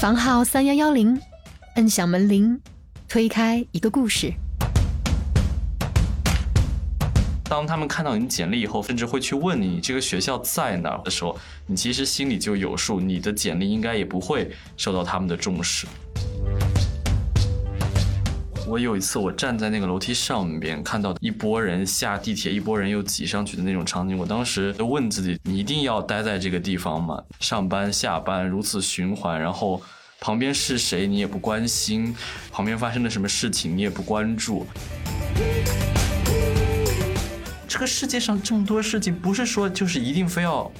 房号三幺幺零，摁响门铃，推开一个故事。当他们看到你简历以后，甚至会去问你这个学校在哪儿的时候，你其实心里就有数，你的简历应该也不会受到他们的重视。我有一次，我站在那个楼梯上边，看到一波人下地铁，一波人又挤上去的那种场景，我当时就问自己：你一定要待在这个地方吗？上班下班如此循环，然后旁边是谁你也不关心，旁边发生了什么事情你也不关注。这个世界上这么多事情，不是说就是一定非要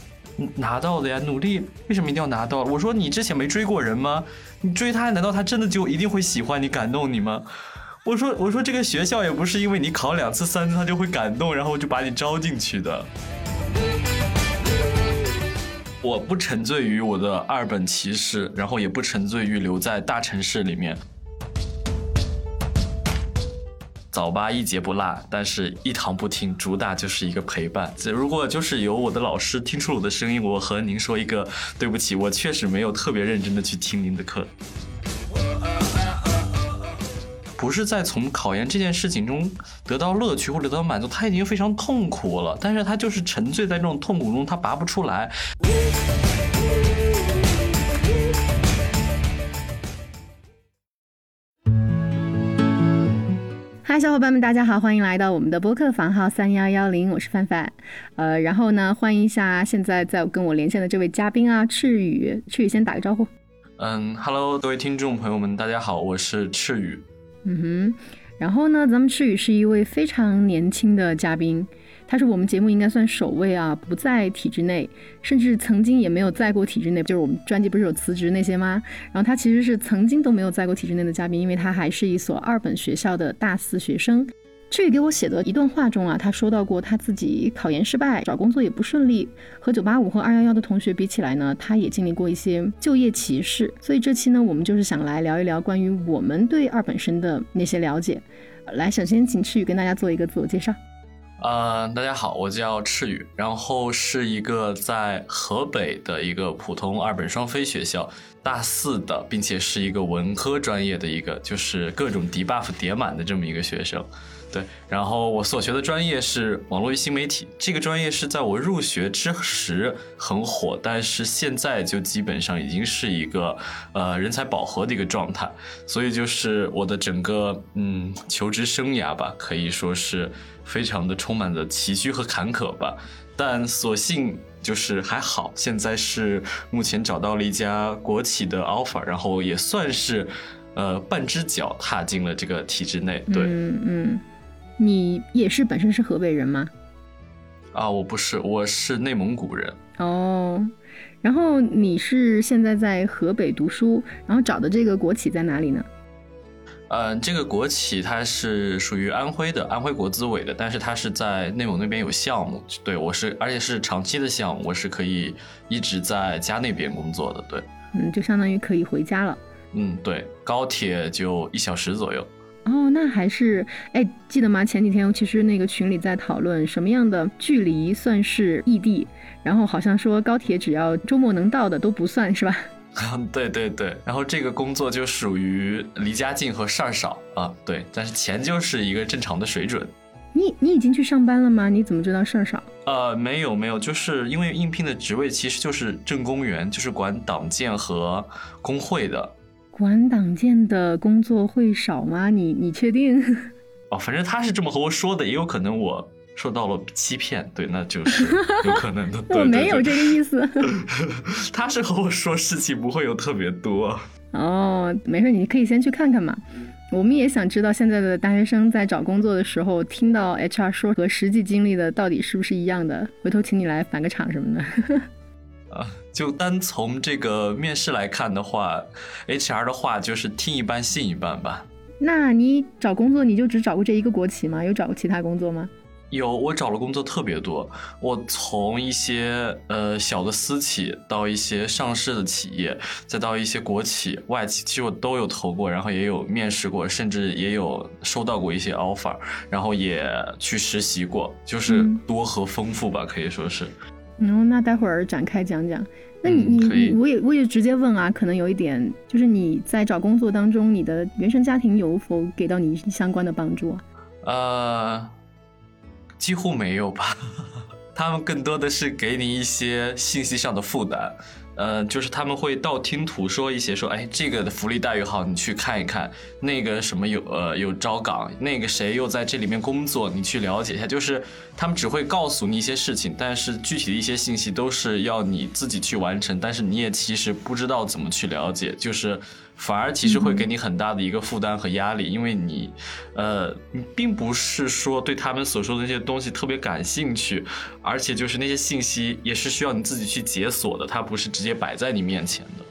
拿到的呀？努力为什么一定要拿到？我说你之前没追过人吗？你追他，难道他真的就一定会喜欢你、感动你吗？我说，我说这个学校也不是因为你考两次、三次他就会感动，然后就把你招进去的。我不沉醉于我的二本歧视，然后也不沉醉于留在大城市里面。早八一节不落，但是一堂不听，主打就是一个陪伴。如果就是有我的老师听出了我的声音，我和您说一个对不起，我确实没有特别认真的去听您的课。不是在从考研这件事情中得到乐趣或者得到满足，他已经非常痛苦了，但是他就是沉醉在这种痛苦中，他拔不出来。嗨，小伙伴们，大家好，欢迎来到我们的播客房号三幺幺零，我是范范。呃，然后呢，欢迎一下现在在跟我连线的这位嘉宾啊，赤羽，赤羽先打个招呼。嗯，Hello，各位听众朋友们，大家好，我是赤羽。嗯哼，然后呢，咱们赤羽是一位非常年轻的嘉宾，他是我们节目应该算首位啊，不在体制内，甚至曾经也没有在过体制内，就是我们专辑不是有辞职那些吗？然后他其实是曾经都没有在过体制内的嘉宾，因为他还是一所二本学校的大四学生。赤羽给我写的一段话中啊，他说到过他自己考研失败，找工作也不顺利，和九八五和二幺幺的同学比起来呢，他也经历过一些就业歧视。所以这期呢，我们就是想来聊一聊关于我们对二本生的那些了解。来，首先请赤羽跟大家做一个自我介绍。呃，大家好，我叫赤羽，然后是一个在河北的一个普通二本双非学校大四的，并且是一个文科专业的一个，就是各种 debuff 叠满的这么一个学生。对，然后我所学的专业是网络与新媒体，这个专业是在我入学之时很火，但是现在就基本上已经是一个呃人才饱和的一个状态，所以就是我的整个嗯求职生涯吧，可以说是非常的充满着崎岖和坎坷吧，但所幸就是还好，现在是目前找到了一家国企的 offer，然后也算是呃半只脚踏进了这个体制内，对，嗯嗯。你也是本身是河北人吗？啊，我不是，我是内蒙古人。哦，然后你是现在在河北读书，然后找的这个国企在哪里呢？嗯，这个国企它是属于安徽的，安徽国资委的，但是它是在内蒙那边有项目。对我是，而且是长期的项目，我是可以一直在家那边工作的。对，嗯，就相当于可以回家了。嗯，对，高铁就一小时左右。哦，那还是哎，记得吗？前几天其实那个群里在讨论什么样的距离算是异地，然后好像说高铁只要周末能到的都不算是吧？对对对，然后这个工作就属于离家近和事儿少啊，对，但是钱就是一个正常的水准。你你已经去上班了吗？你怎么知道事儿少？呃，没有没有，就是因为应聘的职位其实就是政工员，就是管党建和工会的。管党建的工作会少吗？你你确定？哦，反正他是这么和我说的，也有可能我受到了欺骗。对，那就是有可能的。我没有这个意思。他是和我说事情不会有特别多。哦，没事，你可以先去看看嘛。我们也想知道现在的大学生在找工作的时候，听到 HR 说和实际经历的到底是不是一样的。回头请你来返个场什么的。啊，就单从这个面试来看的话，HR 的话就是听一半信一半吧。那你找工作你就只找过这一个国企吗？有找过其他工作吗？有，我找了工作特别多。我从一些呃小的私企，到一些上市的企业，再到一些国企、外企，其实我都有投过，然后也有面试过，甚至也有收到过一些 offer，然后也去实习过，就是多和丰富吧，可以说是。然后那待会儿展开讲讲，那你你你我也我也直接问啊，可能有一点就是你在找工作当中，你的原生家庭有否给到你相关的帮助啊？呃，几乎没有吧。他们更多的是给你一些信息上的负担，呃，就是他们会道听途说一些，说，哎，这个的福利待遇好，你去看一看；那个什么有呃有招岗，那个谁又在这里面工作，你去了解一下。就是他们只会告诉你一些事情，但是具体的一些信息都是要你自己去完成，但是你也其实不知道怎么去了解，就是反而其实会给你很大的一个负担和压力，因为你，呃，你并不是说对他们所说的那些东西特别感兴趣，而且就是那些信息也是需要你自己去解锁的，它不是直接摆在你面前的。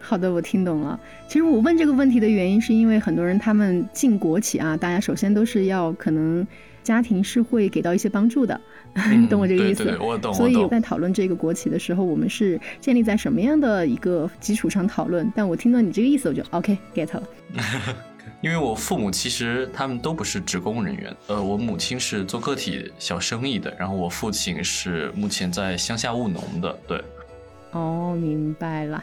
好的，我听懂了。其实我问这个问题的原因，是因为很多人他们进国企啊，大家首先都是要可能家庭是会给到一些帮助的，你懂我这个意思？嗯对对对我懂所以我在讨论这个国企的时候，我们是建立在什么样的一个基础上讨论？但我听到你这个意思，我就 OK get 了。因为我父母其实他们都不是职工人员，呃，我母亲是做个体小生意的，然后我父亲是目前在乡下务农的，对。哦，明白了。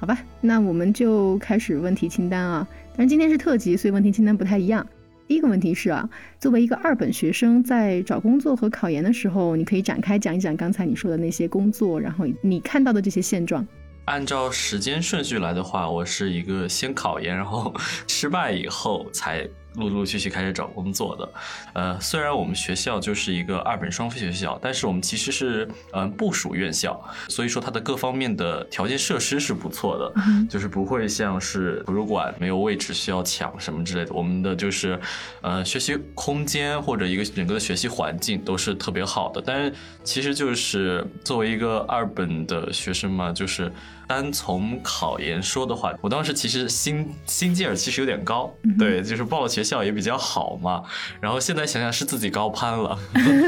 好吧，那我们就开始问题清单啊。但是今天是特辑，所以问题清单不太一样。第一个问题是啊，作为一个二本学生，在找工作和考研的时候，你可以展开讲一讲刚才你说的那些工作，然后你看到的这些现状。按照时间顺序来的话，我是一个先考研，然后 失败以后才陆陆续续开始找工作的。呃，虽然我们学校就是一个二本双非学校，但是我们其实是嗯、呃部属院校，所以说它的各方面的条件设施是不错的，就是不会像是图书馆没有位置需要抢什么之类的。我们的就是呃学习空间或者一个整个的学习环境都是特别好的。但是其实就是作为一个二本的学生嘛，就是。单从考研说的话，我当时其实心心劲儿其实有点高，对，就是报的学校也比较好嘛。然后现在想想是自己高攀了，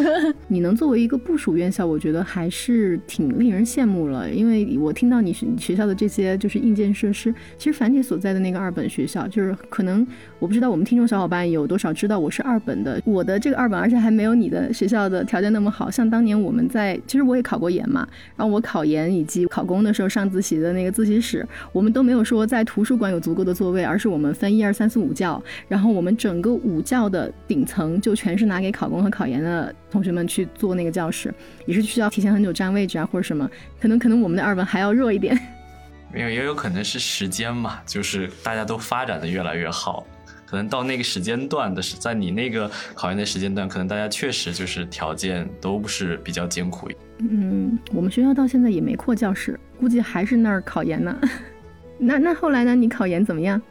你能作为一个部属院校，我觉得还是挺令人羡慕了。因为我听到你学学校的这些就是硬件设施，其实樊姐所在的那个二本学校，就是可能我不知道我们听众小伙伴有多少知道我是二本的，我的这个二本，而且还没有你的学校的条件那么好。像当年我们在，其实我也考过研嘛，然后我考研以及考公的时候上自习的那个自习室，我们都没有说在图书馆有足够的座位，而是我们分一二三四五教，然后我们整个五教的顶层就全是拿给考公和考研的同学们去坐那个教室，也是需要提前很久占位置啊或者什么，可能可能我们的二本还要弱一点。没有也有可能是时间嘛，就是大家都发展的越来越好。可能到那个时间段的是在你那个考研的时间段，可能大家确实就是条件都不是比较艰苦。嗯，我们学校到现在也没扩教室，估计还是那儿考研呢。那那后来呢？你考研怎么样？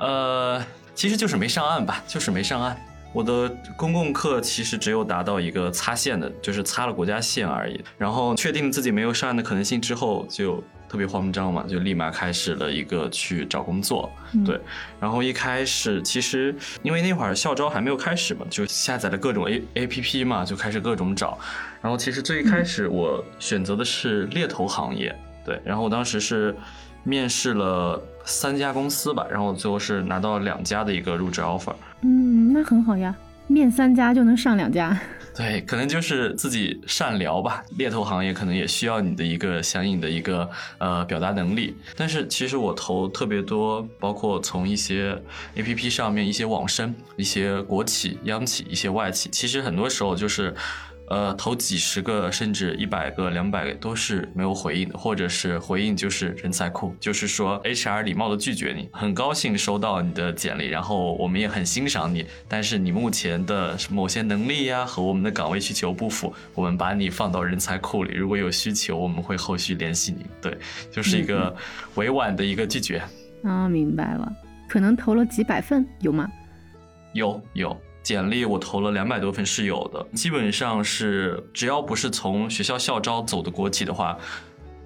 呃，其实就是没上岸吧，就是没上岸。我的公共课其实只有达到一个擦线的，就是擦了国家线而已。然后确定自己没有上岸的可能性之后，就特别慌张嘛，就立马开始了一个去找工作。嗯对，然后一开始其实因为那会儿校招还没有开始嘛，就下载了各种 A A P P 嘛，就开始各种找。然后其实最一开始我选择的是猎头行业，对，然后我当时是面试了三家公司吧，然后最后是拿到两家的一个入职 offer。嗯，那很好呀，面三家就能上两家。对，可能就是自己善聊吧。猎头行业可能也需要你的一个相应的一个呃表达能力。但是其实我投特别多，包括从一些 A P P 上面一些网申、一些国企、央企、一些外企，其实很多时候就是。呃，投几十个甚至一百个、两百个都是没有回应的，或者是回应就是人才库，就是说 HR 礼貌的拒绝你。很高兴收到你的简历，然后我们也很欣赏你，但是你目前的某些能力呀和我们的岗位需求不符，我们把你放到人才库里，如果有需求，我们会后续联系你。对，就是一个委婉的一个拒绝。啊，明白了。可能投了几百份，有吗？有有。简历我投了两百多份是有的，基本上是只要不是从学校校招走的国企的话，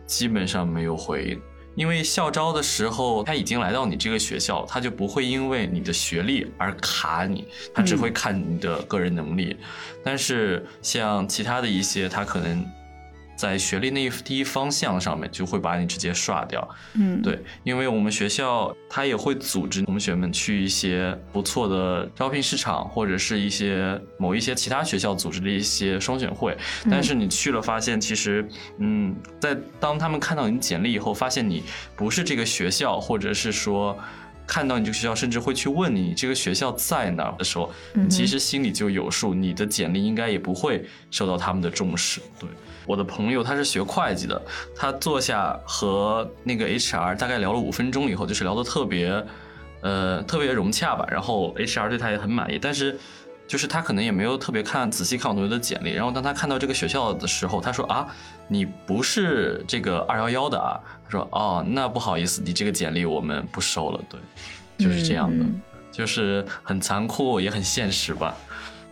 基本上没有回应。因为校招的时候他已经来到你这个学校，他就不会因为你的学历而卡你，他只会看你的个人能力。但是像其他的一些，他可能在学历那一第一方向上面，就会把你直接刷掉。嗯，对，因为我们学校它也会组织同学们去一些不错的招聘市场，或者是一些某一些其他学校组织的一些双选会。但是你去了，发现其实，嗯，在当他们看到你简历以后，发现你不是这个学校，或者是说。看到你这个学校，甚至会去问你这个学校在哪儿的时候，你其实心里就有数，你的简历应该也不会受到他们的重视。对，我的朋友他是学会计的，他坐下和那个 HR 大概聊了五分钟以后，就是聊得特别，呃，特别融洽吧。然后 HR 对他也很满意，但是就是他可能也没有特别看仔细看我同学的简历。然后当他看到这个学校的时候，他说啊，你不是这个二幺幺的啊。他说哦，那不好意思，你这个简历我们不收了。对，就是这样的，就是很残酷也很现实吧。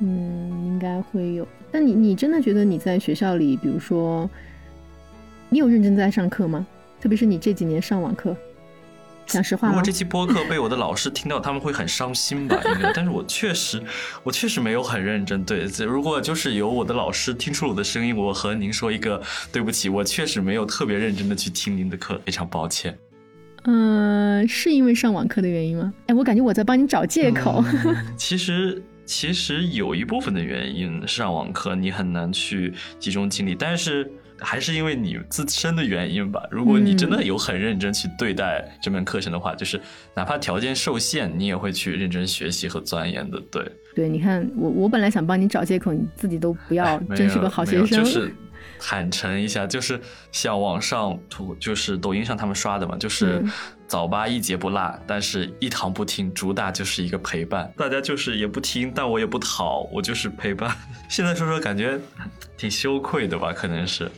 嗯，应该会有。但你你真的觉得你在学校里，比如说，你有认真在上课吗？特别是你这几年上网课。讲实话，如果这期播客被我的老师听到，他们会很伤心吧？应该。但是我确实，我确实没有很认真。对，如果就是有我的老师听出了我的声音，我和您说一个对不起，我确实没有特别认真的去听您的课，非常抱歉。嗯，是因为上网课的原因吗？哎，我感觉我在帮你找借口。其实，其实有一部分的原因，上网课你很难去集中精力，但是。还是因为你自身的原因吧。如果你真的有很认真去对待这门课程的话，就是哪怕条件受限，你也会去认真学习和钻研的。对，对，你看我，我本来想帮你找借口，你自己都不要，真是个好学生。就是坦诚一下，就是像网上图，就是抖音上他们刷的嘛，就是早八一节不落，但是一堂不听，主打就是一个陪伴。大家就是也不听，但我也不讨，我就是陪伴。现在说说感觉。挺羞愧的吧？可能是，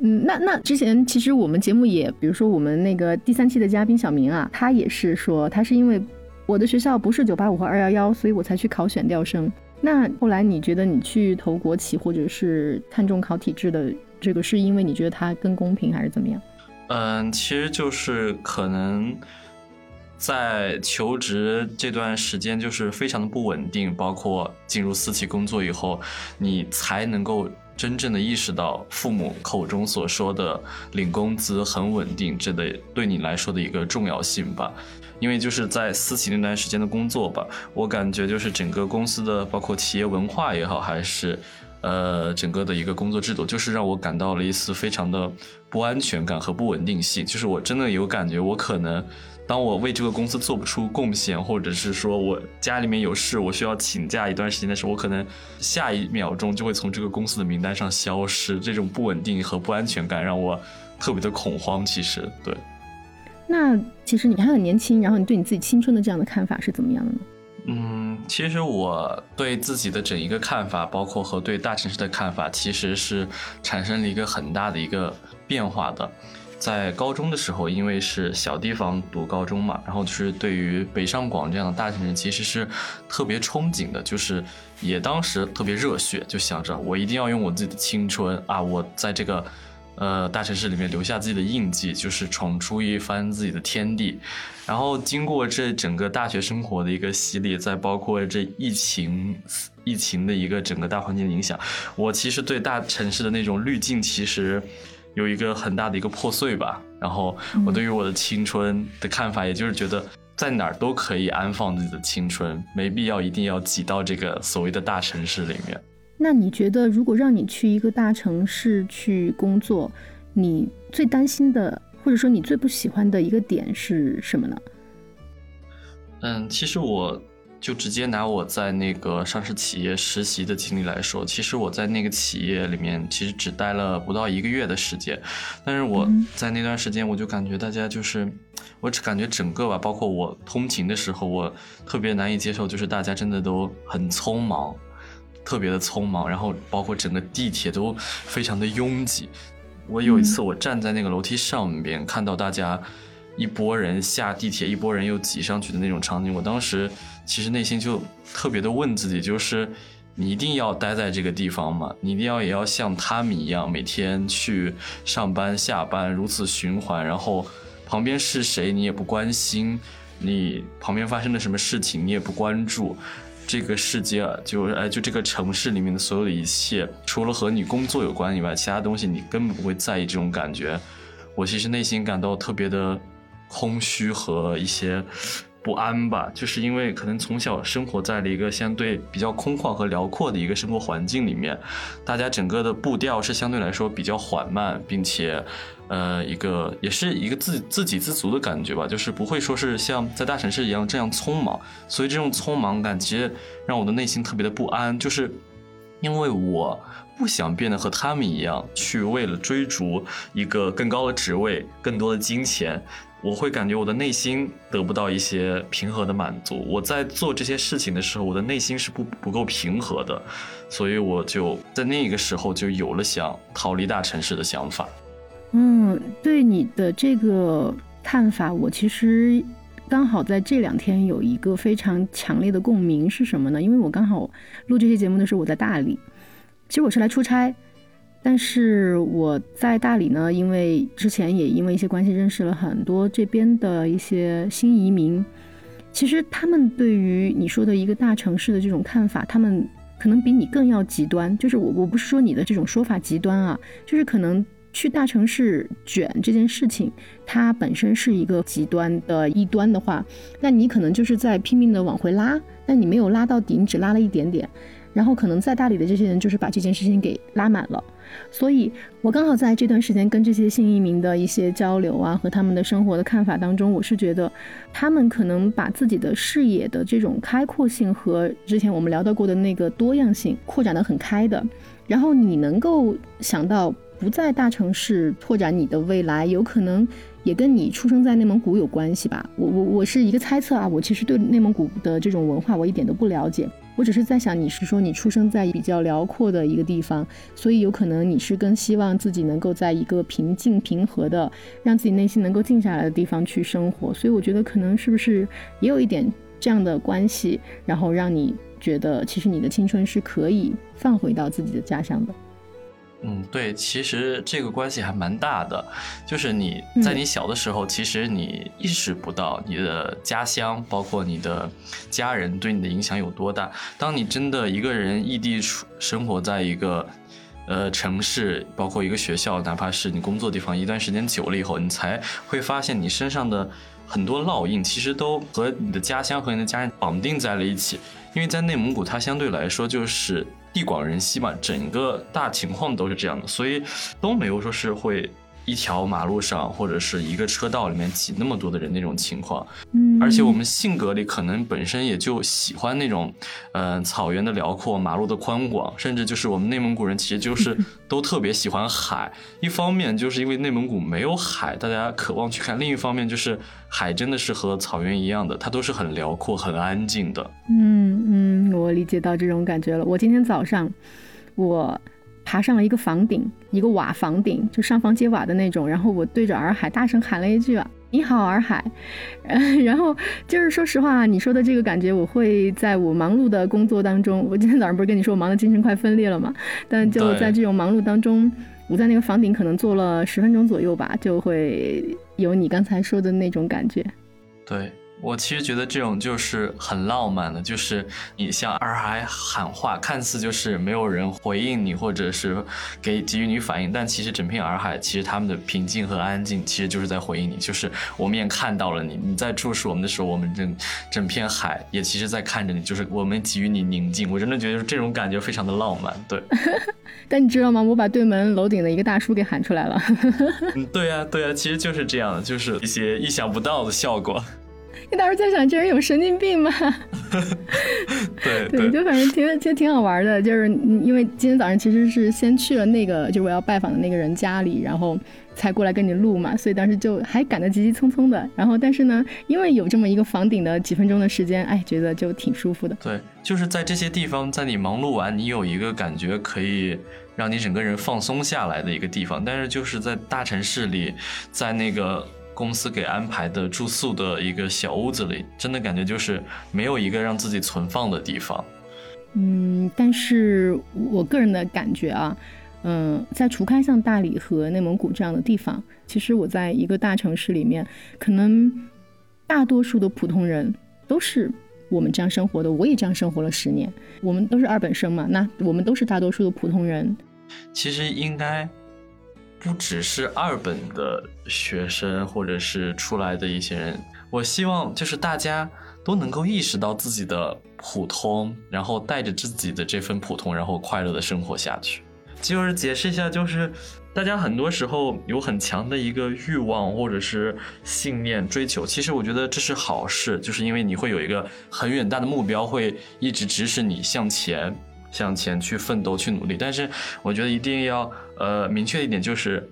嗯，那那之前其实我们节目也，比如说我们那个第三期的嘉宾小明啊，他也是说，他是因为我的学校不是九八五和二幺幺，所以我才去考选调生。那后来你觉得你去投国企或者是看重考体制的这个，是因为你觉得它更公平还是怎么样？嗯，其实就是可能在求职这段时间就是非常的不稳定，包括进入私企工作以后，你才能够。真正的意识到父母口中所说的领工资很稳定，这的对你来说的一个重要性吧。因为就是在私企那段时间的工作吧，我感觉就是整个公司的包括企业文化也好，还是呃整个的一个工作制度，就是让我感到了一丝非常的不安全感和不稳定性。就是我真的有感觉，我可能。当我为这个公司做不出贡献，或者是说我家里面有事，我需要请假一段时间的时候，我可能下一秒钟就会从这个公司的名单上消失。这种不稳定和不安全感让我特别的恐慌。其实，对。那其实你还很年轻，然后你对你自己青春的这样的看法是怎么样的呢？嗯，其实我对自己的整一个看法，包括和对大城市的看法，其实是产生了一个很大的一个变化的。在高中的时候，因为是小地方读高中嘛，然后就是对于北上广这样的大城市，其实是特别憧憬的，就是也当时特别热血，就想着我一定要用我自己的青春啊，我在这个呃大城市里面留下自己的印记，就是闯出一番自己的天地。然后经过这整个大学生活的一个洗礼，再包括这疫情疫情的一个整个大环境的影响，我其实对大城市的那种滤镜，其实。有一个很大的一个破碎吧，然后我对于我的青春的看法，也就是觉得在哪儿都可以安放自己的青春，没必要一定要挤到这个所谓的大城市里面。那你觉得，如果让你去一个大城市去工作，你最担心的，或者说你最不喜欢的一个点是什么呢？嗯，其实我。就直接拿我在那个上市企业实习的经历来说，其实我在那个企业里面其实只待了不到一个月的时间，但是我在那段时间我就感觉大家就是，我只感觉整个吧，包括我通勤的时候，我特别难以接受，就是大家真的都很匆忙，特别的匆忙，然后包括整个地铁都非常的拥挤。我有一次我站在那个楼梯上边，看到大家一拨人下地铁，一拨人又挤上去的那种场景，我当时。其实内心就特别的问自己，就是你一定要待在这个地方吗？你一定要也要像他们一样每天去上班下班如此循环，然后旁边是谁你也不关心，你旁边发生了什么事情你也不关注，这个世界啊，就哎就这个城市里面的所有的一切，除了和你工作有关以外，其他东西你根本不会在意这种感觉。我其实内心感到特别的空虚和一些不安吧，就是因为可能从小生活在了一个相对比较空旷和辽阔的一个生活环境里面，大家整个的步调是相对来说比较缓慢，并且，呃，一个也是一个自自给自足的感觉吧，就是不会说是像在大城市一样这样匆忙，所以这种匆忙感其实让我的内心特别的不安，就是因为我。不想变得和他们一样，去为了追逐一个更高的职位、更多的金钱，我会感觉我的内心得不到一些平和的满足。我在做这些事情的时候，我的内心是不不够平和的，所以我就在那个时候就有了想逃离大城市的想法。嗯，对你的这个看法，我其实刚好在这两天有一个非常强烈的共鸣是什么呢？因为我刚好录这期节目的时候，我在大理。其实我是来出差，但是我在大理呢，因为之前也因为一些关系认识了很多这边的一些新移民。其实他们对于你说的一个大城市的这种看法，他们可能比你更要极端。就是我我不是说你的这种说法极端啊，就是可能去大城市卷这件事情，它本身是一个极端的一端的话，那你可能就是在拼命的往回拉，但你没有拉到底，你只拉了一点点。然后可能在大理的这些人就是把这件事情给拉满了，所以我刚好在这段时间跟这些新移民的一些交流啊，和他们的生活的看法当中，我是觉得他们可能把自己的视野的这种开阔性和之前我们聊到过的那个多样性扩展的很开的。然后你能够想到不在大城市拓展你的未来，有可能也跟你出生在内蒙古有关系吧？我我我是一个猜测啊，我其实对内蒙古的这种文化我一点都不了解。我只是在想，你是说你出生在比较辽阔的一个地方，所以有可能你是更希望自己能够在一个平静平和的，让自己内心能够静下来的地方去生活。所以我觉得可能是不是也有一点这样的关系，然后让你觉得其实你的青春是可以放回到自己的家乡的。嗯，对，其实这个关系还蛮大的，就是你在你小的时候，其实你意识不到你的家乡，包括你的家人对你的影响有多大。当你真的一个人异地处生活在一个呃城市，包括一个学校，哪怕是你工作地方，一段时间久了以后，你才会发现你身上的很多烙印，其实都和你的家乡和你的家人绑定在了一起。因为在内蒙古，它相对来说就是。地广人稀嘛，整个大情况都是这样的，所以都没有说是会一条马路上或者是一个车道里面挤那么多的人那种情况。嗯，而且我们性格里可能本身也就喜欢那种，呃，草原的辽阔，马路的宽广，甚至就是我们内蒙古人其实就是都特别喜欢海。一方面就是因为内蒙古没有海，大家渴望去看；另一方面就是海真的是和草原一样的，它都是很辽阔、很安静的。嗯嗯，我理解到这种感觉了。我今天早上我爬上了一个房顶，一个瓦房顶，就上房揭瓦的那种，然后我对着洱海大声喊了一句啊。你好，洱海。嗯，然后就是说实话，你说的这个感觉，我会在我忙碌的工作当中。我今天早上不是跟你说我忙的精神快分裂了吗？但就在这种忙碌当中，我在那个房顶可能坐了十分钟左右吧，就会有你刚才说的那种感觉。对。我其实觉得这种就是很浪漫的，就是你向洱海喊话，看似就是没有人回应你，或者是给给予你反应，但其实整片洱海，其实他们的平静和安静，其实就是在回应你，就是我们也看到了你，你在注视我们的时候，我们整整片海也其实在看着你，就是我们给予你宁静。我真的觉得这种感觉非常的浪漫，对。但你知道吗？我把对门楼顶的一个大叔给喊出来了。嗯，对呀，对呀，其实就是这样的，就是一些意想不到的效果。你当时在想，这人有神经病吗？对对，就反正挺其实挺好玩的，就是因为今天早上其实是先去了那个就是我要拜访的那个人家里，然后才过来跟你录嘛，所以当时就还赶得急急匆匆的。然后但是呢，因为有这么一个房顶的几分钟的时间，哎，觉得就挺舒服的。对，就是在这些地方，在你忙碌完，你有一个感觉可以让你整个人放松下来的一个地方。但是就是在大城市里，在那个。公司给安排的住宿的一个小屋子里，真的感觉就是没有一个让自己存放的地方。嗯，但是我个人的感觉啊，嗯，在除开像大理和内蒙古这样的地方，其实我在一个大城市里面，可能大多数的普通人都是我们这样生活的，我也这样生活了十年，我们都是二本生嘛，那我们都是大多数的普通人。其实应该不只是二本的学生，或者是出来的一些人，我希望就是大家都能够意识到自己的普通，然后带着自己的这份普通，然后快乐的生活下去。就是解释一下，就是大家很多时候有很强的一个欲望或者是信念追求，其实我觉得这是好事，就是因为你会有一个很远大的目标，会一直指使你向前。向前去奋斗去努力，但是我觉得一定要呃明确一点，就是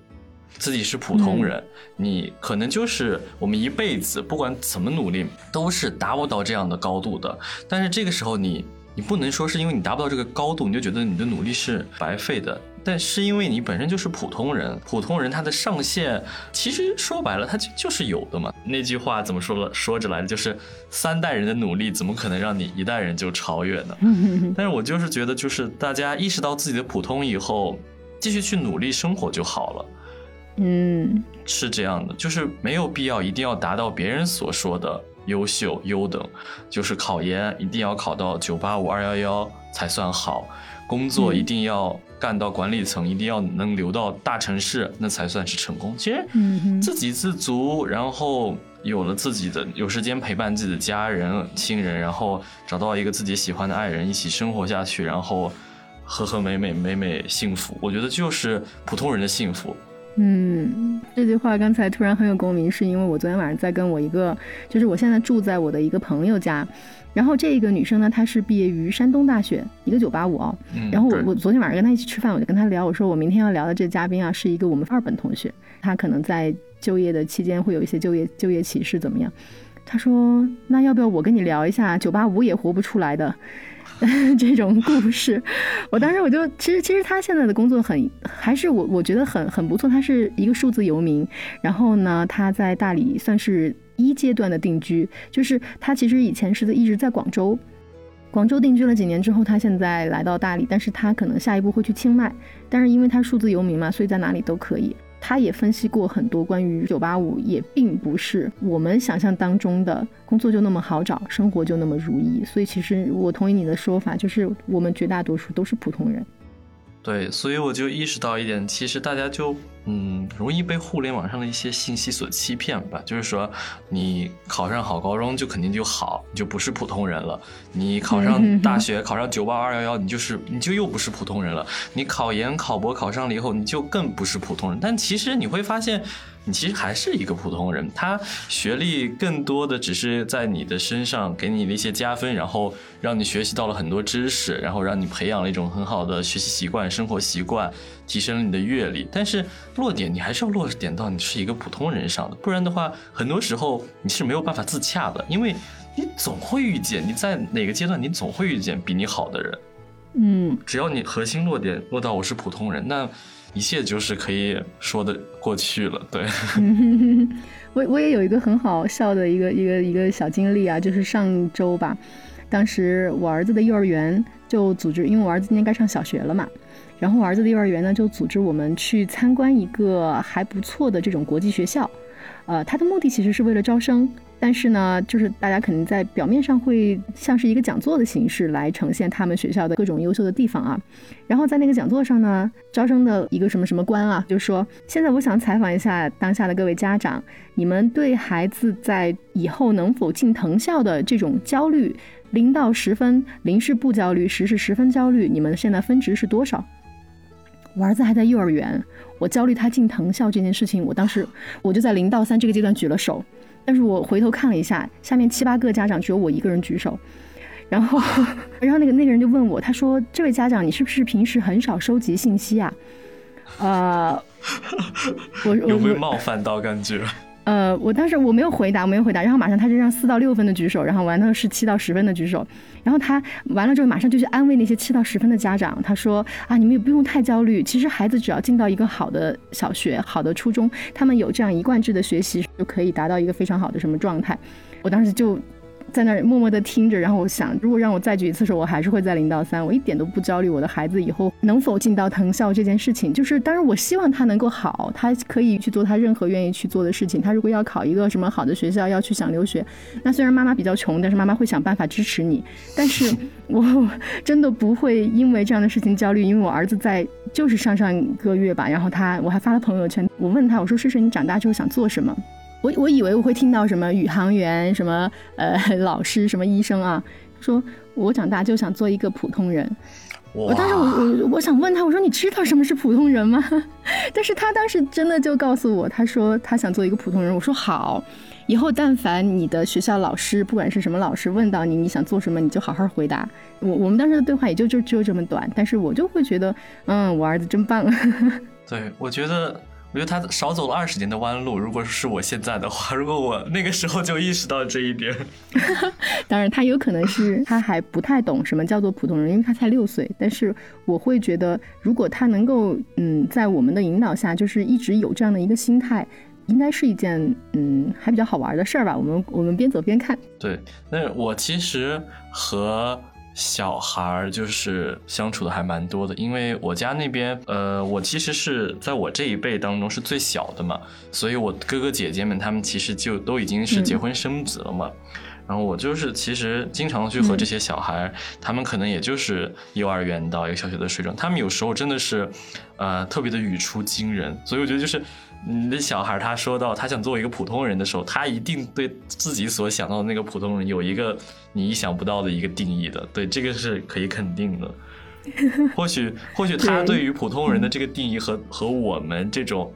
自己是普通人，你可能就是我们一辈子不管怎么努力都是达不到这样的高度的。但是这个时候你你不能说是因为你达不到这个高度，你就觉得你的努力是白费的。但是因为你本身就是普通人，普通人他的上限其实说白了他就就是有的嘛。那句话怎么说了？说着来的就是三代人的努力怎么可能让你一代人就超越呢？但是我就是觉得，就是大家意识到自己的普通以后，继续去努力生活就好了。嗯，是这样的，就是没有必要一定要达到别人所说的优秀优等，就是考研一定要考到九八五二幺幺才算好，工作一定要。干到管理层，一定要能留到大城市，那才算是成功。其实，自给自足，然后有了自己的有时间陪伴自己的家人、亲人，然后找到一个自己喜欢的爱人，一起生活下去，然后和和美美、美美幸福。我觉得就是普通人的幸福。嗯，这句话刚才突然很有共鸣，是因为我昨天晚上在跟我一个，就是我现在住在我的一个朋友家。然后这个女生呢，她是毕业于山东大学，一个九八五哦。然后我我昨天晚上跟她一起吃饭，我就跟她聊，我说我明天要聊的这嘉宾啊，是一个我们二本同学，她可能在就业的期间会有一些就业就业歧视怎么样？她说那要不要我跟你聊一下九八五也活不出来的 这种故事？我当时我就其实其实她现在的工作很还是我我觉得很很不错，她是一个数字游民，然后呢她在大理算是。一阶段的定居，就是他其实以前是一直在广州，广州定居了几年之后，他现在来到大理，但是他可能下一步会去清迈，但是因为他数字游民嘛，所以在哪里都可以。他也分析过很多关于九八五，也并不是我们想象当中的工作就那么好找，生活就那么如意。所以其实我同意你的说法，就是我们绝大多数都是普通人。对，所以我就意识到一点，其实大家就嗯，容易被互联网上的一些信息所欺骗吧。就是说，你考上好高中就肯定就好，你就不是普通人了；你考上大学，考上九八二幺幺，你就是你就又不是普通人了；你考研考博考上了以后，你就更不是普通人。但其实你会发现。你其实还是一个普通人，他学历更多的只是在你的身上给你的一些加分，然后让你学习到了很多知识，然后让你培养了一种很好的学习习惯、生活习惯，提升了你的阅历。但是落点你还是要落点到你是一个普通人上的，不然的话，很多时候你是没有办法自洽的，因为你总会遇见你在哪个阶段，你总会遇见比你好的人。嗯，只要你核心落点落到我是普通人，那。一切就是可以说得过去了，对。我我也有一个很好笑的一个一个一个小经历啊，就是上周吧，当时我儿子的幼儿园就组织，因为我儿子今年该上小学了嘛，然后我儿子的幼儿园呢就组织我们去参观一个还不错的这种国际学校，呃，它的目的其实是为了招生。但是呢，就是大家肯定在表面上会像是一个讲座的形式来呈现他们学校的各种优秀的地方啊。然后在那个讲座上呢，招生的一个什么什么官啊，就说：现在我想采访一下当下的各位家长，你们对孩子在以后能否进藤校的这种焦虑，零到十分，零是不焦虑，十是十分焦虑，你们现在分值是多少？我儿子还在幼儿园，我焦虑他进藤校这件事情，我当时我就在零到三这个阶段举了手。但是我回头看了一下，下面七八个家长只有我一个人举手，然后，然后那个那个人就问我，他说：“这位家长，你是不是平时很少收集信息啊？”呃，我有没有冒犯到感觉？呃，我当时我没有回答，我没有回答，然后马上他就让四到六分的举手，然后完了是七到十分的举手，然后他完了之后马上就去安慰那些七到十分的家长，他说啊，你们也不用太焦虑，其实孩子只要进到一个好的小学、好的初中，他们有这样一贯制的学习，就可以达到一个非常好的什么状态。我当时就在那儿默默的听着，然后我想，如果让我再举一次手，我还是会在零到三，我一点都不焦虑我的孩子以后能否进到藤校这件事情。就是，当然我希望他能够好，他可以去做他任何愿意去做的事情。他如果要考一个什么好的学校，要去想留学，那虽然妈妈比较穷，但是妈妈会想办法支持你。但是 我真的不会因为这样的事情焦虑，因为我儿子在就是上上个月吧，然后他我还发了朋友圈，我问他，我说试试你长大之后想做什么。我我以为我会听到什么宇航员、什么呃老师、什么医生啊，说我长大就想做一个普通人。我当时我我我想问他，我说你知道什么是普通人吗？但是他当时真的就告诉我，他说他想做一个普通人。我说好，以后但凡你的学校老师，不管是什么老师问到你你想做什么，你就好好回答。我我们当时的对话也就就只有这么短，但是我就会觉得，嗯，我儿子真棒。对，我觉得。我觉得他少走了二十年的弯路。如果是我现在的话，如果我那个时候就意识到这一点，当然他有可能是他还不太懂什么叫做普通人，因为他才六岁。但是我会觉得，如果他能够嗯在我们的引导下，就是一直有这样的一个心态，应该是一件嗯还比较好玩的事儿吧。我们我们边走边看。对，那我其实和。小孩儿就是相处的还蛮多的，因为我家那边，呃，我其实是在我这一辈当中是最小的嘛，所以我哥哥姐姐们他们其实就都已经是结婚生子了嘛，然后我就是其实经常去和这些小孩，他们可能也就是幼儿园到一个小学的水准，他们有时候真的是，呃，特别的语出惊人，所以我觉得就是。你的小孩他说到他想做一个普通人的时候，他一定对自己所想到的那个普通人有一个你意想不到的一个定义的，对这个是可以肯定的。或许或许他对于普通人的这个定义和和我们这种，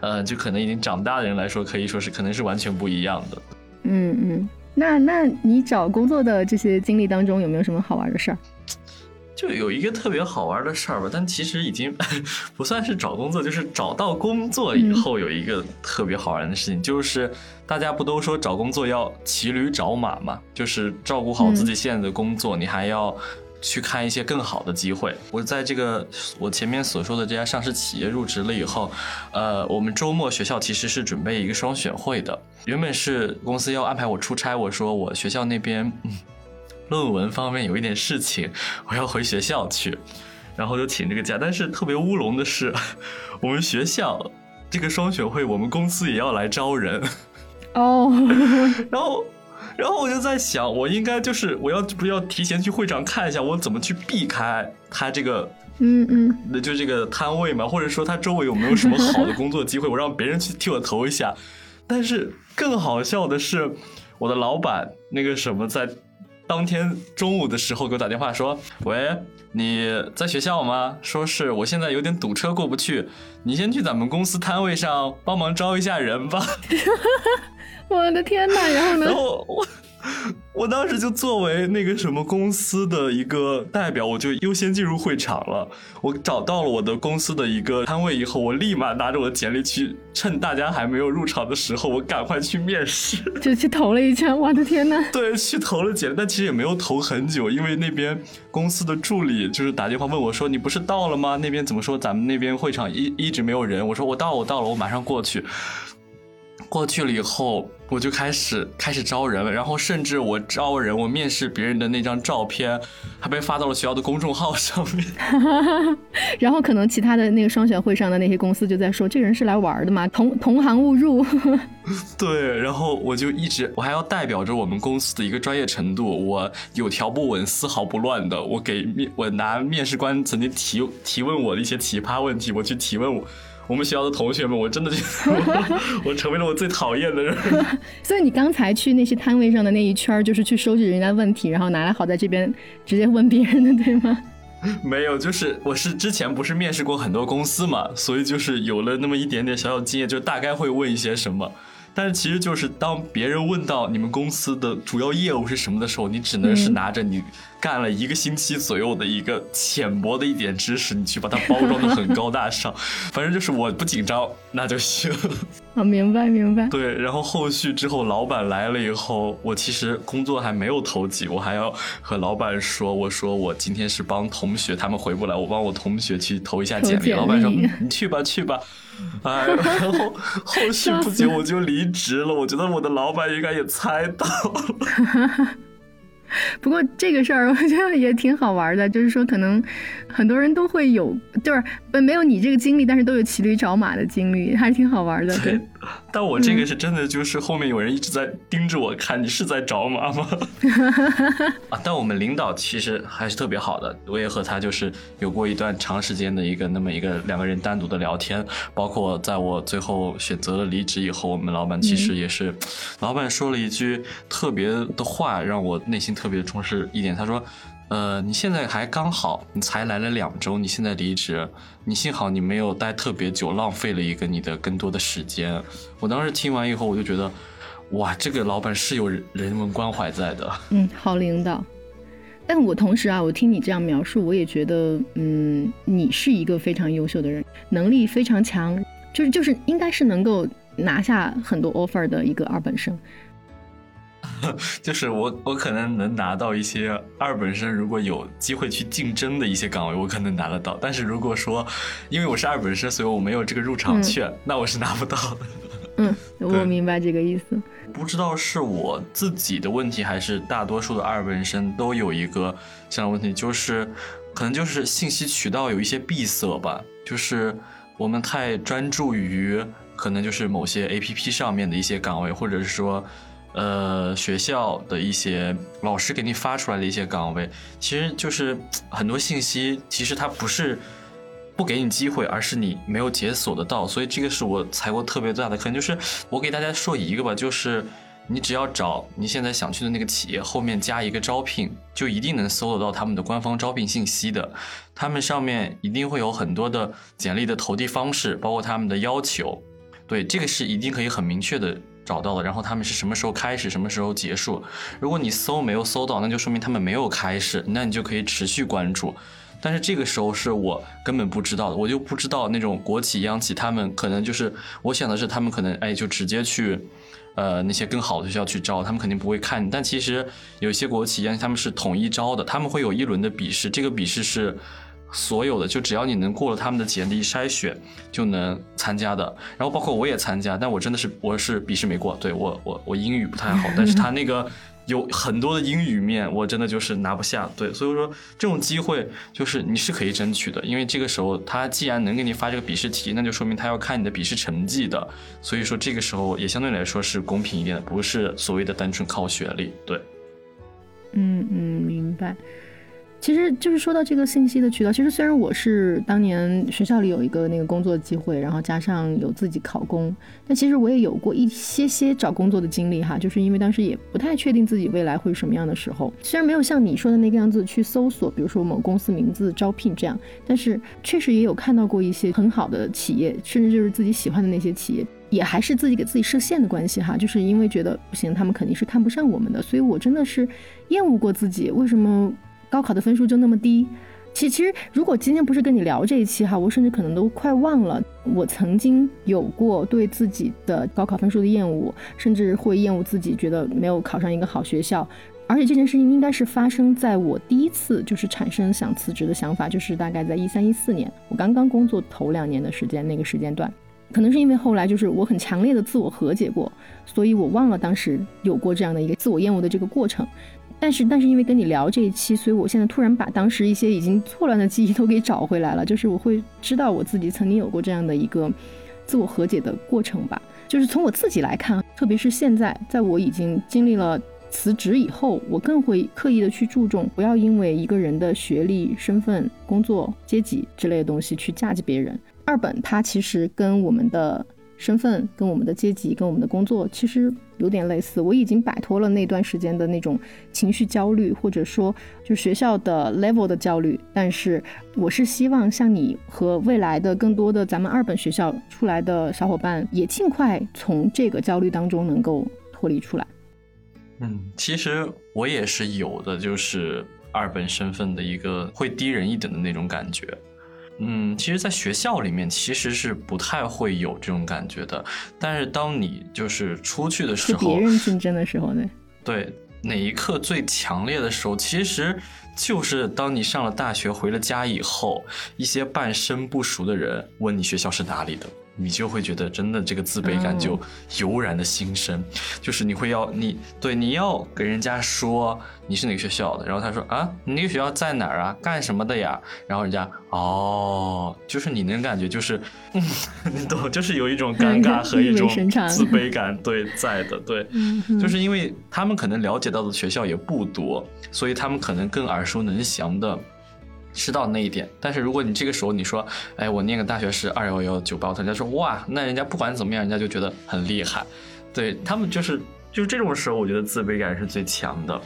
呃，就可能已经长大的人来说，可以说是可能是完全不一样的。嗯嗯，那那你找工作的这些经历当中，有没有什么好玩的事儿？就有一个特别好玩的事儿吧，但其实已经 不算是找工作，就是找到工作以后有一个特别好玩的事情，就是大家不都说找工作要骑驴找马嘛，就是照顾好自己现在的工作，你还要去看一些更好的机会。我在这个我前面所说的这家上市企业入职了以后，呃，我们周末学校其实是准备一个双选会的，原本是公司要安排我出差，我说我学校那边。论文方面有一点事情，我要回学校去，然后就请这个假。但是特别乌龙的是，我们学校这个双选会，我们公司也要来招人。哦，然后，然后我就在想，我应该就是我要不要提前去会场看一下，我怎么去避开他这个，嗯嗯，那就这个摊位嘛，或者说他周围有没有什么好的工作机会，我让别人去替我投一下。但是更好笑的是，我的老板那个什么在。当天中午的时候给我打电话说：“喂，你在学校吗？说是我现在有点堵车过不去，你先去咱们公司摊位上帮忙招一下人吧。” 我的天哪！然后呢？然后我。我当时就作为那个什么公司的一个代表，我就优先进入会场了。我找到了我的公司的一个摊位以后，我立马拿着我的简历去，趁大家还没有入场的时候，我赶快去面试，就去投了一圈。我的天呐！对，去投了简历，但其实也没有投很久，因为那边公司的助理就是打电话问我说：“你不是到了吗？那边怎么说？咱们那边会场一一直没有人。”我说：“我到，我到了，我马上过去。”过去了以后，我就开始开始招人了，然后甚至我招人，我面试别人的那张照片，还被发到了学校的公众号上面。然后可能其他的那个双选会上的那些公司就在说，这人是来玩的嘛，同同行误入。对，然后我就一直，我还要代表着我们公司的一个专业程度，我有条不紊，丝毫不乱的，我给面，我拿面试官曾经提提问我的一些奇葩问题，我去提问我。我们学校的同学们，我真的觉得我成为了我最讨厌的人。所以你刚才去那些摊位上的那一圈，就是去收集人家问题，然后拿来好在这边直接问别人的，对吗？没有，就是我是之前不是面试过很多公司嘛，所以就是有了那么一点点小小经验，就大概会问一些什么。但是其实就是当别人问到你们公司的主要业务是什么的时候，你只能是拿着你干了一个星期左右的一个浅薄的一点知识，你去把它包装的很高大上，反正就是我不紧张那就行。啊，明白明白。对，然后后续之后老板来了以后，我其实工作还没有投几，我还要和老板说，我说我今天是帮同学，他们回不来，我帮我同学去投一下简历。老板说你去吧去吧，哎，然后后续不久我就离职了。我觉得我的老板应该也猜到了。不过这个事儿我觉得也挺好玩的，就是说可能很多人都会有，就是没有你这个经历，但是都有骑驴找马的经历，还是挺好玩的。对，但我这个是真的，就是后面有人一直在盯着我看，你是在找马吗？啊，但我们领导其实还是特别好的，我也和他就是有过一段长时间的一个那么一个两个人单独的聊天，包括在我最后选择了离职以后，我们老板其实也是，老板说了一句特别的话，让我内心。特别重视一点，他说：“呃，你现在还刚好，你才来了两周，你现在离职，你幸好你没有待特别久，浪费了一个你的更多的时间。”我当时听完以后，我就觉得，哇，这个老板是有人文关怀在的。嗯，好领导。但我同时啊，我听你这样描述，我也觉得，嗯，你是一个非常优秀的人，能力非常强，就是就是应该是能够拿下很多 offer 的一个二本生。就是我，我可能能拿到一些二本生，如果有机会去竞争的一些岗位，我可能拿得到。但是如果说，因为我是二本生，所以我没有这个入场券，那我是拿不到的。嗯，我明白这个意思。不知道是我自己的问题，还是大多数的二本生都有一个这样的问题，就是可能就是信息渠道有一些闭塞吧。就是我们太专注于可能就是某些 A P P 上面的一些岗位，或者是说。呃，学校的一些老师给你发出来的一些岗位，其实就是很多信息，其实它不是不给你机会，而是你没有解锁得到。所以这个是我踩过特别大的坑。就是我给大家说一个吧，就是你只要找你现在想去的那个企业，后面加一个招聘，就一定能搜得到他们的官方招聘信息的。他们上面一定会有很多的简历的投递方式，包括他们的要求。对，这个是一定可以很明确的。找到了，然后他们是什么时候开始，什么时候结束？如果你搜没有搜到，那就说明他们没有开始，那你就可以持续关注。但是这个时候是我根本不知道的，我就不知道那种国企、央企，他们可能就是我想的是他们可能哎就直接去，呃那些更好的学校去招，他们肯定不会看你。但其实有些国企、央企他们是统一招的，他们会有一轮的笔试，这个笔试是。所有的就只要你能过了他们的简历筛选，就能参加的。然后包括我也参加，但我真的是我是笔试没过，对我我我英语不太好，但是他那个有很多的英语面，我真的就是拿不下。对，所以说这种机会就是你是可以争取的，因为这个时候他既然能给你发这个笔试题，那就说明他要看你的笔试成绩的。所以说这个时候也相对来说是公平一点的，不是所谓的单纯靠学历。对，嗯嗯，明白。其实就是说到这个信息的渠道，其实虽然我是当年学校里有一个那个工作机会，然后加上有自己考公，但其实我也有过一些些找工作的经历哈，就是因为当时也不太确定自己未来会是什么样的时候，虽然没有像你说的那个样子去搜索，比如说某公司名字招聘这样，但是确实也有看到过一些很好的企业，甚至就是自己喜欢的那些企业，也还是自己给自己设限的关系哈，就是因为觉得不行，他们肯定是看不上我们的，所以我真的是厌恶过自己，为什么？高考的分数就那么低，其其实如果今天不是跟你聊这一期哈，我甚至可能都快忘了我曾经有过对自己的高考分数的厌恶，甚至会厌恶自己觉得没有考上一个好学校。而且这件事情应该是发生在我第一次就是产生想辞职的想法，就是大概在一三一四年，我刚刚工作头两年的时间那个时间段，可能是因为后来就是我很强烈的自我和解过，所以我忘了当时有过这样的一个自我厌恶的这个过程。但是，但是因为跟你聊这一期，所以我现在突然把当时一些已经错乱的记忆都给找回来了。就是我会知道我自己曾经有过这样的一个自我和解的过程吧。就是从我自己来看，特别是现在，在我已经经历了辞职以后，我更会刻意的去注重，不要因为一个人的学历、身份、工作、阶级之类的东西去价值别人。二本它其实跟我们的。身份跟我们的阶级跟我们的工作其实有点类似，我已经摆脱了那段时间的那种情绪焦虑，或者说就学校的 level 的焦虑。但是我是希望像你和未来的更多的咱们二本学校出来的小伙伴，也尽快从这个焦虑当中能够脱离出来。嗯，其实我也是有的，就是。二本身份的一个会低人一等的那种感觉。嗯，其实，在学校里面其实是不太会有这种感觉的，但是当你就是出去的时候，别人竞争的时候呢？对，哪一刻最强烈的时候，其实就是当你上了大学回了家以后，一些半生不熟的人问你学校是哪里的。你就会觉得真的这个自卑感就油然的心生，就是你会要你对你要给人家说你是哪个学校的，然后他说啊你那个学校在哪儿啊干什么的呀？然后人家哦，就是你那感觉就是嗯 你懂，就是有一种尴尬和一种自卑感对在的对，就是因为他们可能了解到的学校也不多，所以他们可能更耳熟能详的。知道那一点，但是如果你这个时候你说，哎，我念个大学是二幺幺九八，人家说哇，那人家不管怎么样，人家就觉得很厉害，对他们就是就是这种时候，我觉得自卑感是最强的。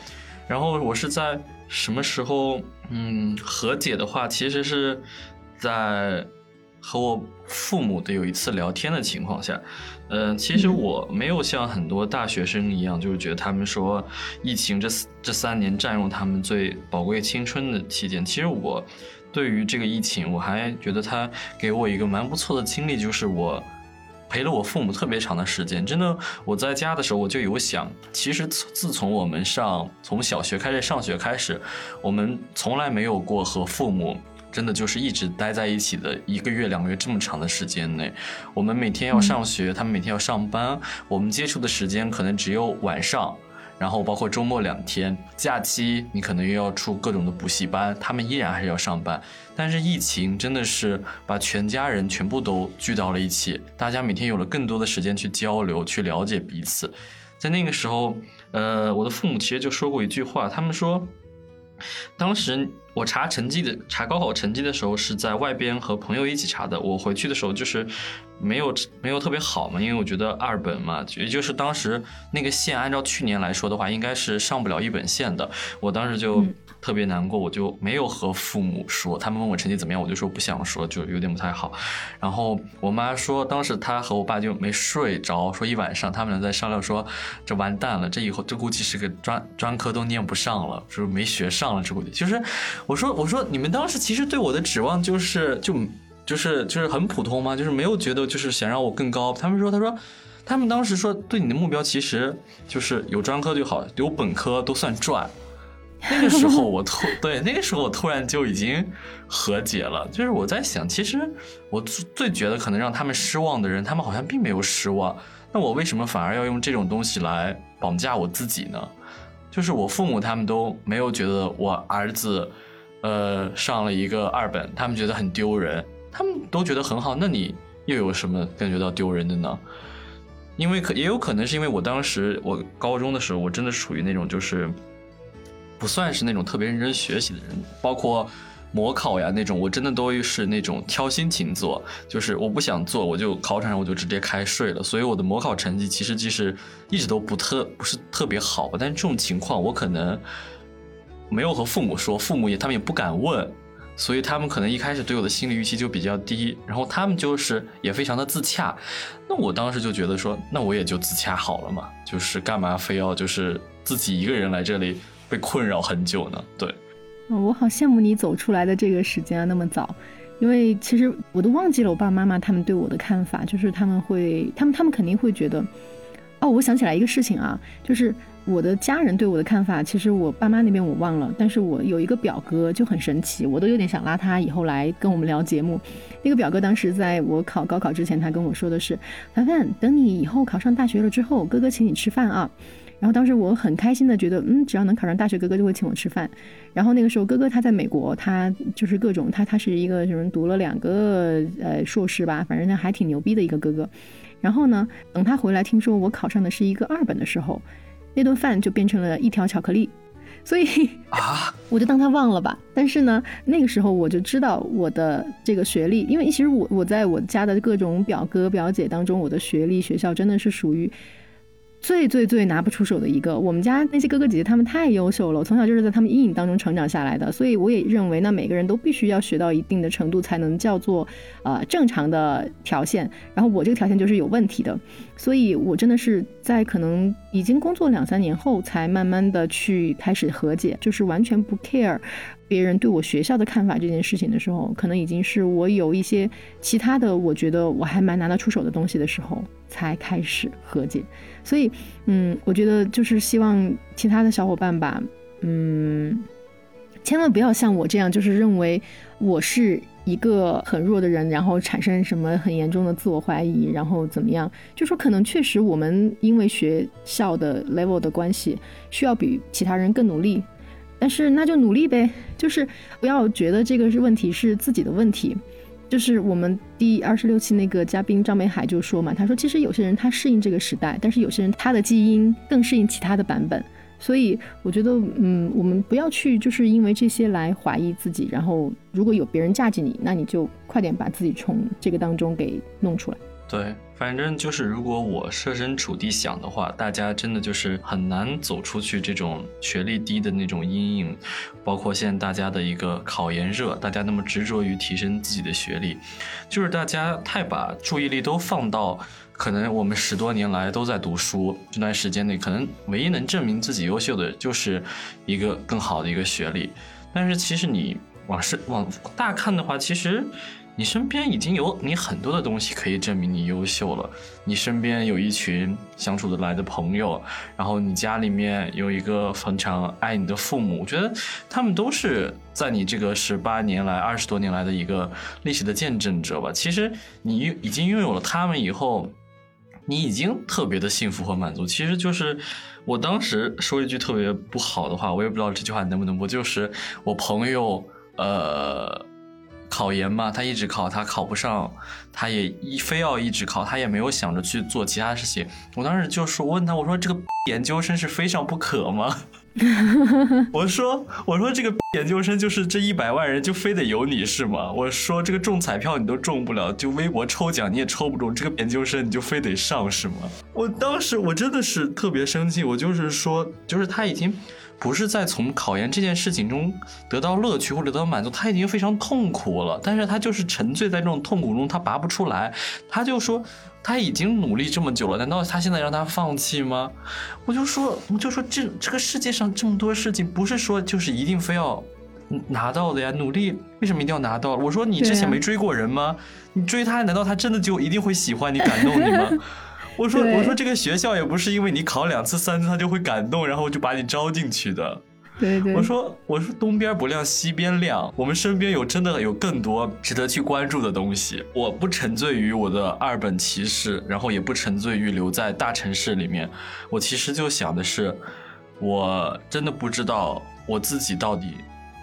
然后我是在什么时候嗯和解的话，其实是在和我父母的有一次聊天的情况下。嗯，其实我没有像很多大学生一样，就是觉得他们说疫情这这三年占用他们最宝贵青春的期间。其实我对于这个疫情，我还觉得他给我一个蛮不错的经历，就是我陪了我父母特别长的时间。真的，我在家的时候我就有想，其实自从我们上从小学开始上学开始，我们从来没有过和父母。真的就是一直待在一起的一个月、两个月这么长的时间内，我们每天要上学，他们每天要上班，我们接触的时间可能只有晚上，然后包括周末两天，假期你可能又要出各种的补习班，他们依然还是要上班。但是疫情真的是把全家人全部都聚到了一起，大家每天有了更多的时间去交流、去了解彼此。在那个时候，呃，我的父母其实就说过一句话，他们说，当时。我查成绩的查高考成绩的时候是在外边和朋友一起查的。我回去的时候就是没有没有特别好嘛，因为我觉得二本嘛，也就是当时那个线按照去年来说的话，应该是上不了一本线的。我当时就。特别难过，我就没有和父母说。他们问我成绩怎么样，我就说不想说，就有点不太好。然后我妈说，当时她和我爸就没睡着，说一晚上他们俩在商量，说这完蛋了，这以后这估计是个专专科都念不上了，就是没学上了。这估计就是，我说我说你们当时其实对我的指望就是就就是就是很普通吗？就是没有觉得就是想让我更高。他们说他说他们当时说对你的目标其实就是有专科就好，有本科都算赚。那个时候我突 对那个时候我突然就已经和解了，就是我在想，其实我最觉得可能让他们失望的人，他们好像并没有失望，那我为什么反而要用这种东西来绑架我自己呢？就是我父母他们都没有觉得我儿子，呃，上了一个二本，他们觉得很丢人，他们都觉得很好，那你又有什么感觉到丢人的呢？因为可也有可能是因为我当时我高中的时候，我真的属于那种就是。不算是那种特别认真学习的人，包括模考呀那种，我真的都是那种挑心情做，就是我不想做，我就考场上我就直接开睡了。所以我的模考成绩其实即使一直都不特不是特别好，但这种情况我可能没有和父母说，父母也他们也不敢问，所以他们可能一开始对我的心理预期就比较低，然后他们就是也非常的自洽。那我当时就觉得说，那我也就自洽好了嘛，就是干嘛非要就是自己一个人来这里。被困扰很久呢，对，我好羡慕你走出来的这个时间啊，那么早，因为其实我都忘记了我爸爸妈妈他们对我的看法，就是他们会，他们他们肯定会觉得，哦，我想起来一个事情啊，就是我的家人对我的看法，其实我爸妈那边我忘了，但是我有一个表哥就很神奇，我都有点想拉他以后来跟我们聊节目。那个表哥当时在我考高考之前，他跟我说的是，凡凡，等你以后考上大学了之后，哥哥请你吃饭啊。然后当时我很开心的觉得，嗯，只要能考上大学，哥哥就会请我吃饭。然后那个时候哥哥他在美国，他就是各种他他是一个什么读了两个呃硕士吧，反正他还挺牛逼的一个哥哥。然后呢，等他回来听说我考上的是一个二本的时候，那顿饭就变成了一条巧克力。所以啊，我就当他忘了吧。但是呢，那个时候我就知道我的这个学历，因为其实我我在我家的各种表哥表姐当中，我的学历学校真的是属于。最最最拿不出手的一个。我们家那些哥哥姐姐他们太优秀了，我从小就是在他们阴影当中成长下来的，所以我也认为，那每个人都必须要学到一定的程度，才能叫做呃正常的条线。然后我这个条线就是有问题的，所以我真的是在可能已经工作两三年后，才慢慢的去开始和解，就是完全不 care。别人对我学校的看法这件事情的时候，可能已经是我有一些其他的，我觉得我还蛮拿得出手的东西的时候，才开始和解。所以，嗯，我觉得就是希望其他的小伙伴吧，嗯，千万不要像我这样，就是认为我是一个很弱的人，然后产生什么很严重的自我怀疑，然后怎么样？就说可能确实我们因为学校的 level 的关系，需要比其他人更努力。但是那就努力呗，就是不要觉得这个是问题是自己的问题。就是我们第二十六期那个嘉宾张美海就说嘛，他说其实有些人他适应这个时代，但是有些人他的基因更适应其他的版本。所以我觉得，嗯，我们不要去就是因为这些来怀疑自己。然后如果有别人架着你，那你就快点把自己从这个当中给弄出来。对。反正就是，如果我设身处地想的话，大家真的就是很难走出去这种学历低的那种阴影。包括现在大家的一个考研热，大家那么执着于提升自己的学历，就是大家太把注意力都放到可能我们十多年来都在读书这段时间内，可能唯一能证明自己优秀的就是一个更好的一个学历。但是其实你往深往大看的话，其实。你身边已经有你很多的东西可以证明你优秀了。你身边有一群相处得来的朋友，然后你家里面有一个非常爱你的父母，我觉得他们都是在你这个十八年来、二十多年来的一个历史的见证者吧。其实你已经拥有了他们以后，你已经特别的幸福和满足。其实就是我当时说一句特别不好的话，我也不知道这句话能不能播，就是我朋友呃。考研嘛，他一直考，他考不上，他也一非要一直考，他也没有想着去做其他事情。我当时就说，问他，我说这个 研究生是非上不可吗？我说，我说这个 研究生就是这一百万人就非得有你是吗？我说这个中彩票你都中不了，就微博抽奖你也抽不中，这个研究生你就非得上是吗？我当时我真的是特别生气，我就是说，就是他已经。不是在从考研这件事情中得到乐趣或者得到满足，他已经非常痛苦了。但是他就是沉醉在这种痛苦中，他拔不出来。他就说他已经努力这么久了，难道他现在让他放弃吗？我就说，我就说这这个世界上这么多事情，不是说就是一定非要拿到的呀。努力为什么一定要拿到？我说你之前没追过人吗？你追他，难道他真的就一定会喜欢你、感动你吗？我说我说这个学校也不是因为你考两次三次他就会感动，然后就把你招进去的。对对。我说我说东边不亮西边亮，我们身边有真的有更多值得去关注的东西。我不沉醉于我的二本歧视，然后也不沉醉于留在大城市里面。我其实就想的是，我真的不知道我自己到底。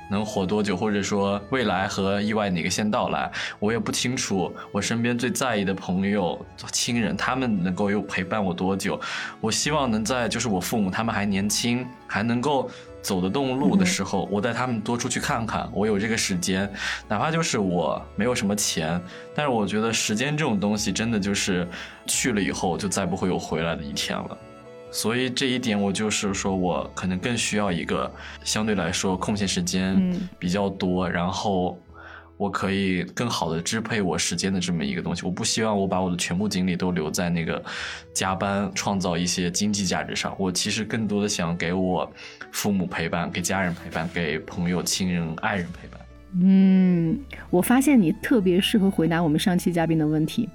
能活多久，或者说未来和意外哪个先到来，我也不清楚。我身边最在意的朋友、亲人，他们能够又陪伴我多久？我希望能在就是我父母他们还年轻，还能够走得动路的时候，我带他们多出去看看。我有这个时间，哪怕就是我没有什么钱，但是我觉得时间这种东西，真的就是去了以后就再不会有回来的一天了。所以这一点，我就是说，我可能更需要一个相对来说空闲时间比较多，然后我可以更好的支配我时间的这么一个东西。我不希望我把我的全部精力都留在那个加班创造一些经济价值上。我其实更多的想给我父母陪伴，给家人陪伴，给朋友、亲人、爱人陪伴。嗯，我发现你特别适合回答我们上期嘉宾的问题。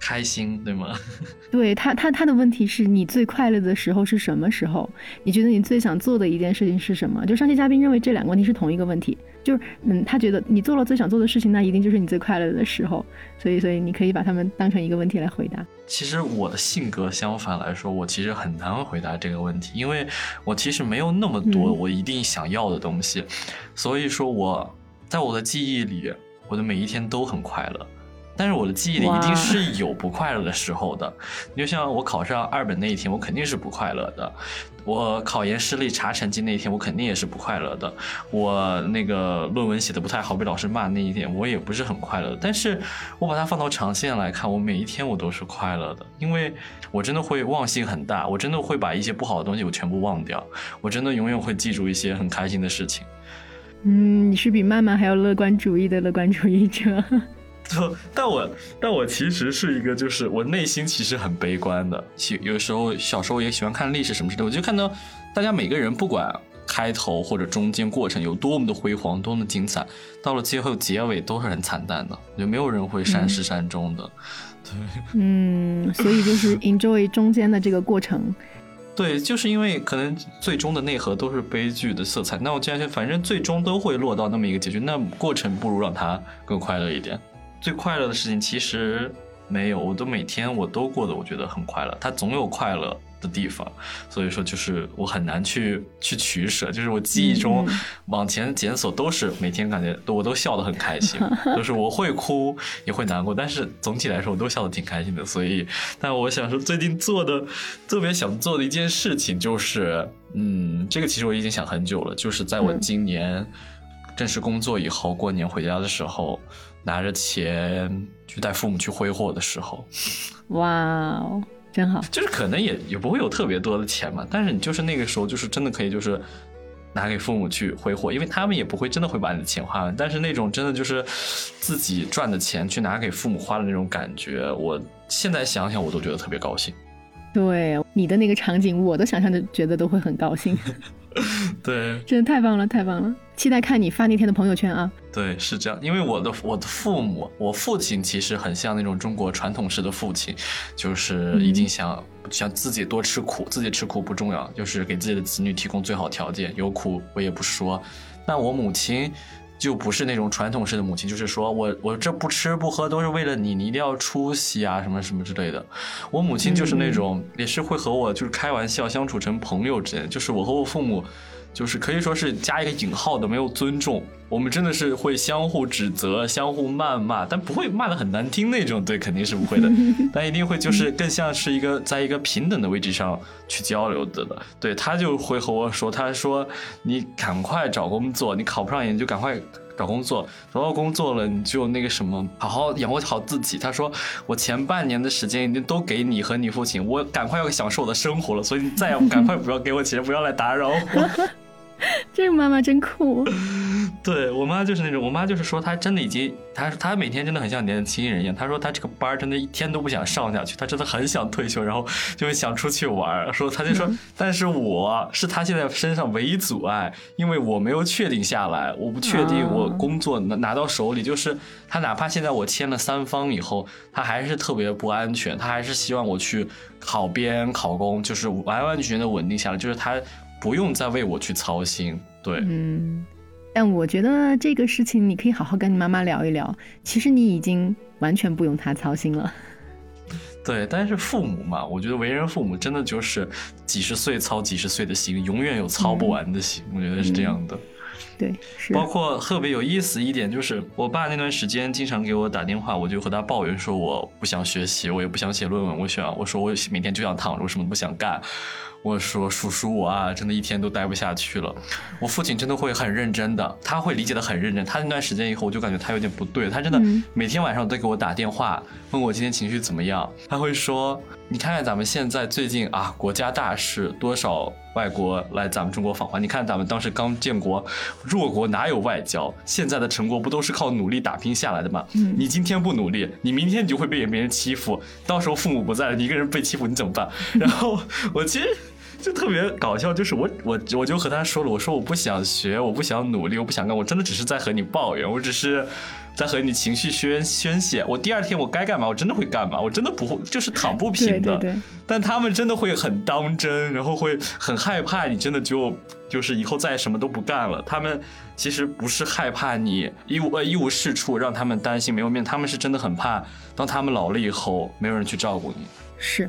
开心对吗？对他，他他的问题是你最快乐的时候是什么时候？你觉得你最想做的一件事情是什么？就上期嘉宾认为这两个问题是同一个问题，就是嗯，他觉得你做了最想做的事情，那一定就是你最快乐的时候。所以，所以你可以把他们当成一个问题来回答。其实我的性格相反来说，我其实很难回答这个问题，因为我其实没有那么多我一定想要的东西，所以说我在我的记忆里，我的每一天都很快乐。但是我的记忆里一定是有不快乐的时候的。你就像我考上二本那一天，我肯定是不快乐的；我考研失利查成绩那一天，我肯定也是不快乐的；我那个论文写的不太好被老师骂那一天，我也不是很快乐。但是我把它放到长线来看，我每一天我都是快乐的，因为我真的会忘性很大，我真的会把一些不好的东西我全部忘掉，我真的永远会记住一些很开心的事情。嗯，你是比曼曼还要乐观主义的乐观主义者。就，但我但我其实是一个，就是我内心其实很悲观的。喜有时候小时候也喜欢看历史什么之类的，我就看到大家每个人不管开头或者中间过程有多么的辉煌，多么的精彩，到了最后结尾都是很惨淡的，就没有人会善始善终的。对，嗯，所以就是 enjoy 中间的这个过程。对，就是因为可能最终的内核都是悲剧的色彩，那我既然反正最终都会落到那么一个结局，那过程不如让它更快乐一点。最快乐的事情其实没有，我都每天我都过得我觉得很快乐，它总有快乐的地方，所以说就是我很难去去取舍，就是我记忆中往前检索都是每天感觉我都笑得很开心，就是我会哭也会难过，但是总体来说我都笑得挺开心的，所以但我想说最近做的特别想做的一件事情就是，嗯，这个其实我已经想很久了，就是在我今年正式工作以后，过年回家的时候。拿着钱去带父母去挥霍的时候，哇哦，真好！就是可能也也不会有特别多的钱嘛，但是你就是那个时候，就是真的可以，就是拿给父母去挥霍，因为他们也不会真的会把你的钱花完。但是那种真的就是自己赚的钱去拿给父母花的那种感觉，我现在想想我都觉得特别高兴。对你的那个场景，我都想象的觉得都会很高兴。对，真的太棒了，太棒了！期待看你发那天的朋友圈啊。对，是这样，因为我的我的父母，我父亲其实很像那种中国传统式的父亲，就是一定想想自己多吃苦，自己吃苦不重要，就是给自己的子女提供最好条件，有苦我也不说。那我母亲。就不是那种传统式的母亲，就是说我我这不吃不喝都是为了你，你一定要出息啊，什么什么之类的。我母亲就是那种，也是会和我就是开玩笑相处成朋友之间，就是我和我父母。就是可以说是加一个引号的，没有尊重。我们真的是会相互指责、相互谩骂，但不会骂的很难听那种。对，肯定是不会的，但一定会就是更像是一个在一个平等的位置上去交流的的。对他就会和我说，他说你赶快找工作，你考不上研就赶快找工作，找到工作了你就那个什么，好好养活好自己。他说我前半年的时间已经都给你和你父亲，我赶快要享受我的生活了，所以你再也 赶快不要给我钱，不要来打扰我。这个妈妈真酷，对我妈就是那种，我妈就是说她真的已经，她她每天真的很像年轻人一样。她说她这个班真的一天都不想上下去，她真的很想退休，然后就想出去玩。说她就说，但是我是她现在身上唯一阻碍，因为我没有确定下来，我不确定我工作拿拿到手里，就是她哪怕现在我签了三方以后，她还是特别不安全，她还是希望我去考编考公，就是完完全全的稳定下来，就是她。不用再为我去操心，对，嗯，但我觉得这个事情你可以好好跟你妈妈聊一聊。其实你已经完全不用她操心了。对，但是父母嘛，我觉得为人父母真的就是几十岁操几十岁的心，永远有操不完的心，我觉得是这样的。对，是。包括特别有意思一点就是，我爸那段时间经常给我打电话，我就和他抱怨说我不想学习，我也不想写论文，我想我说我每天就想躺着，我什么都不想干。我说叔叔，我啊，真的一天都待不下去了。我父亲真的会很认真的，他会理解的很认真。他那段时间以后，我就感觉他有点不对。他真的每天晚上都给我打电话，问我今天情绪怎么样。他会说：“你看看咱们现在最近啊，国家大事，多少外国来咱们中国访华。你看咱们当时刚建国，弱国哪有外交？现在的成果不都是靠努力打拼下来的吗？你今天不努力，你明天你就会被别人欺负。到时候父母不在了，你一个人被欺负，你怎么办？然后我其实。就特别搞笑，就是我我我就和他说了，我说我不想学，我不想努力，我不想干，我真的只是在和你抱怨，我只是在和你情绪宣宣泄。我第二天我该干嘛，我真的会干嘛，我真的不会就是躺不平的。但他们真的会很当真，然后会很害怕你真的就就是以后再什么都不干了。他们其实不是害怕你一无呃一无是处，让他们担心没有面，他们是真的很怕，当他们老了以后没有人去照顾你。是，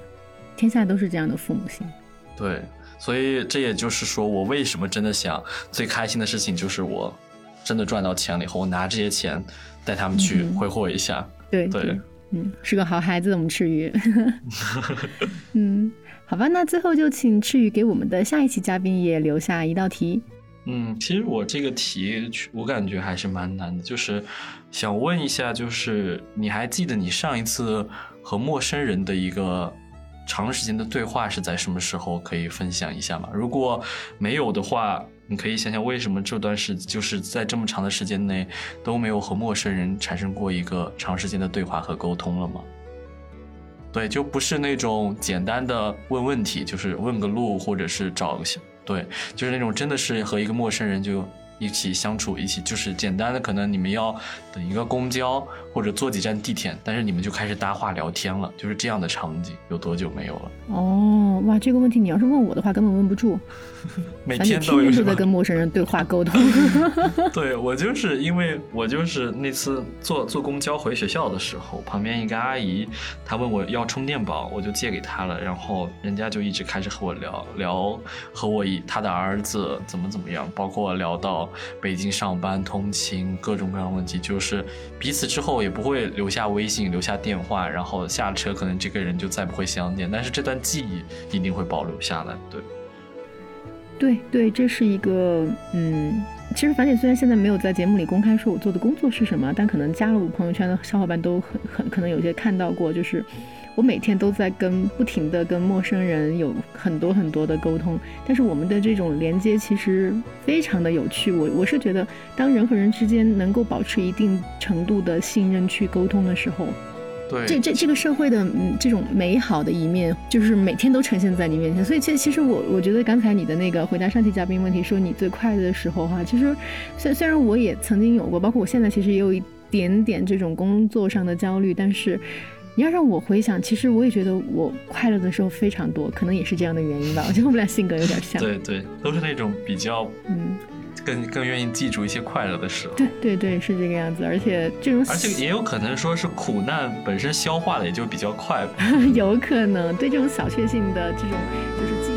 天下都是这样的父母心。对，所以这也就是说，我为什么真的想最开心的事情就是我真的赚到钱了以后，我拿这些钱带他们去挥霍一下。对对，嗯，是个好孩子，我们赤羽。嗯，好吧，那最后就请赤鱼给我们的下一期嘉宾也留下一道题。嗯，其实我这个题我感觉还是蛮难的，就是想问一下，就是你还记得你上一次和陌生人的一个长时间的对话是在什么时候？可以分享一下吗？如果没有的话，你可以想想为什么这段时就是在这么长的时间内都没有和陌生人产生过一个长时间的对话和沟通了吗？对，就不是那种简单的问问题，就是问个路或者是找个对，就是那种真的是和一个陌生人就。一起相处，一起就是简单的，可能你们要等一个公交或者坐几站地铁，但是你们就开始搭话聊天了，就是这样的场景，有多久没有了？哦，哇，这个问题你要是问我的话，根本问不住。每天都有在跟陌生人对话沟通。对我就是因为我就是那次坐坐公交回学校的时候，旁边一个阿姨，她问我要充电宝，我就借给她了，然后人家就一直开始和我聊聊，和我以她的儿子怎么怎么样，包括聊到。北京上班通勤各种各样的问题，就是彼此之后也不会留下微信、留下电话，然后下车可能这个人就再不会相见，但是这段记忆一定会保留下来。对，对对，这是一个嗯，其实樊姐虽然现在没有在节目里公开说我做的工作是什么，但可能加了我朋友圈的小伙伴都很很可能有些看到过，就是。我每天都在跟不停的跟陌生人有很多很多的沟通，但是我们的这种连接其实非常的有趣。我我是觉得，当人和人之间能够保持一定程度的信任去沟通的时候，对这这这个社会的嗯这种美好的一面，就是每天都呈现在你面前。所以其实其实我我觉得刚才你的那个回答上期嘉宾问题，说你最快乐的时候哈，其实虽虽然我也曾经有过，包括我现在其实也有一点点这种工作上的焦虑，但是。你要让我回想，其实我也觉得我快乐的时候非常多，可能也是这样的原因吧。我觉得我们俩性格有点像。对对，都是那种比较，嗯，更更愿意记住一些快乐的时候。对对对，是这个样子。而且这种，而且也有可能说是苦难本身消化的也就比较快。有可能，对这种小确幸的这种就是。